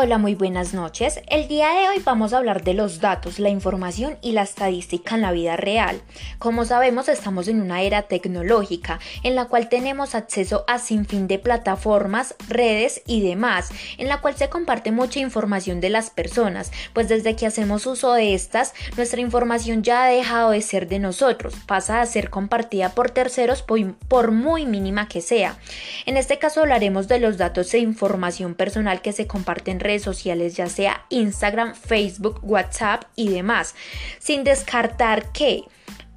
Hola, muy buenas noches. El día de hoy vamos a hablar de los datos, la información y la estadística en la vida real. Como sabemos, estamos en una era tecnológica en la cual tenemos acceso a sinfín de plataformas, redes y demás, en la cual se comparte mucha información de las personas, pues desde que hacemos uso de estas, nuestra información ya ha dejado de ser de nosotros, pasa a ser compartida por terceros por muy mínima que sea. En este caso hablaremos de los datos e información personal que se comparten redes sociales, ya sea Instagram, Facebook, WhatsApp y demás, sin descartar que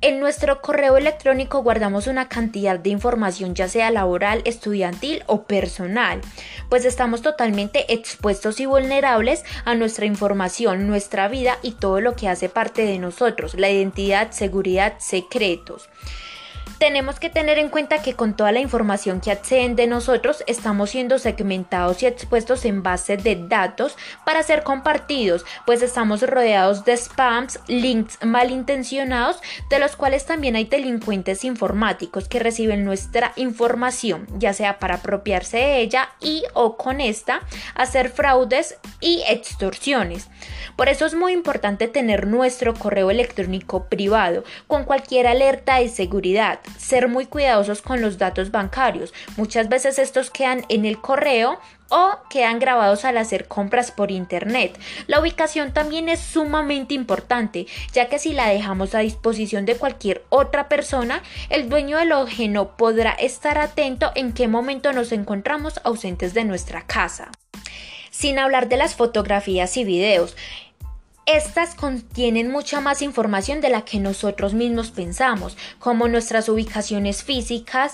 en nuestro correo electrónico guardamos una cantidad de información ya sea laboral, estudiantil o personal, pues estamos totalmente expuestos y vulnerables a nuestra información, nuestra vida y todo lo que hace parte de nosotros, la identidad, seguridad, secretos tenemos que tener en cuenta que con toda la información que acceden de nosotros estamos siendo segmentados y expuestos en base de datos para ser compartidos, pues estamos rodeados de spams, links malintencionados, de los cuales también hay delincuentes informáticos que reciben nuestra información, ya sea para apropiarse de ella y o con esta hacer fraudes y extorsiones. Por eso es muy importante tener nuestro correo electrónico privado con cualquier alerta de seguridad ser muy cuidadosos con los datos bancarios. Muchas veces estos quedan en el correo o quedan grabados al hacer compras por internet. La ubicación también es sumamente importante, ya que si la dejamos a disposición de cualquier otra persona, el dueño del objeto podrá estar atento en qué momento nos encontramos ausentes de nuestra casa. Sin hablar de las fotografías y videos. Estas contienen mucha más información de la que nosotros mismos pensamos, como nuestras ubicaciones físicas,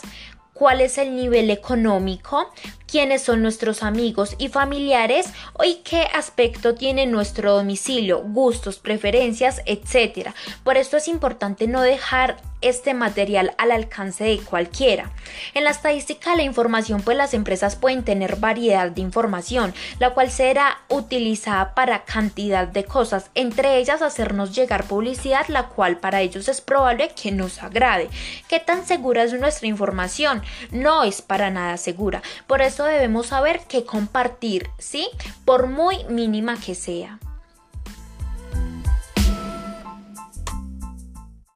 cuál es el nivel económico, quiénes son nuestros amigos y familiares y qué aspecto tiene nuestro domicilio, gustos, preferencias, etc. Por esto es importante no dejar este material al alcance de cualquiera. En la estadística de la información, pues las empresas pueden tener variedad de información, la cual será utilizada para cantidad de cosas, entre ellas hacernos llegar publicidad, la cual para ellos es probable que nos agrade. ¿Qué tan segura es nuestra información? No es para nada segura. Por eso debemos saber qué compartir, ¿sí? Por muy mínima que sea.